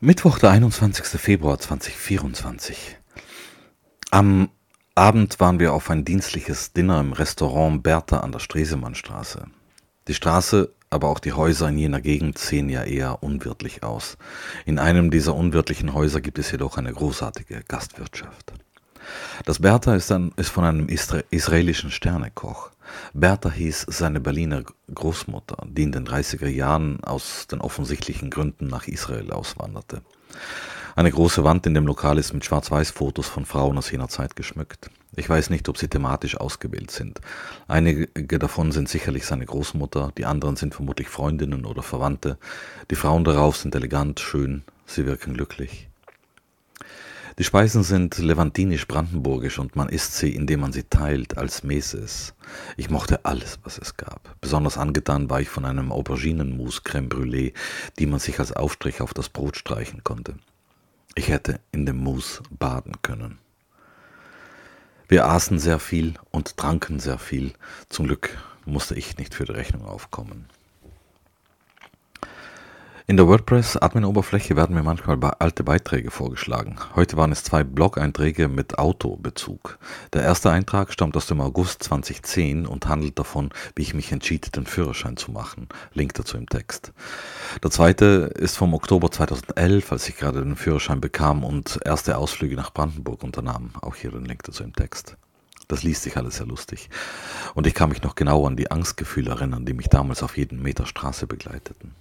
Mittwoch, der 21. Februar 2024. Am Abend waren wir auf ein dienstliches Dinner im Restaurant Bertha an der Stresemannstraße. Die Straße, aber auch die Häuser in jener Gegend sehen ja eher unwirtlich aus. In einem dieser unwirtlichen Häuser gibt es jedoch eine großartige Gastwirtschaft. Das Bertha ist, ein, ist von einem Isra israelischen Sternekoch. Bertha hieß seine Berliner Großmutter, die in den 30er Jahren aus den offensichtlichen Gründen nach Israel auswanderte. Eine große Wand in dem Lokal ist mit Schwarz-Weiß-Fotos von Frauen aus jener Zeit geschmückt. Ich weiß nicht, ob sie thematisch ausgewählt sind. Einige davon sind sicherlich seine Großmutter, die anderen sind vermutlich Freundinnen oder Verwandte. Die Frauen darauf sind elegant, schön, sie wirken glücklich. Die Speisen sind levantinisch-brandenburgisch und man isst sie, indem man sie teilt, als Meses. Ich mochte alles, was es gab. Besonders angetan war ich von einem Auberginenmus Crème Brûlée, die man sich als Aufstrich auf das Brot streichen konnte. Ich hätte in dem Mousse baden können. Wir aßen sehr viel und tranken sehr viel. Zum Glück musste ich nicht für die Rechnung aufkommen. In der WordPress-Admin-Oberfläche werden mir manchmal alte Beiträge vorgeschlagen. Heute waren es zwei Blog-Einträge mit Autobezug. Der erste Eintrag stammt aus dem August 2010 und handelt davon, wie ich mich entschied, den Führerschein zu machen. Link dazu im Text. Der zweite ist vom Oktober 2011, als ich gerade den Führerschein bekam und erste Ausflüge nach Brandenburg unternahm. Auch hier den Link dazu im Text. Das liest sich alles sehr lustig. Und ich kann mich noch genau an die Angstgefühle erinnern, die mich damals auf jeden Meter Straße begleiteten.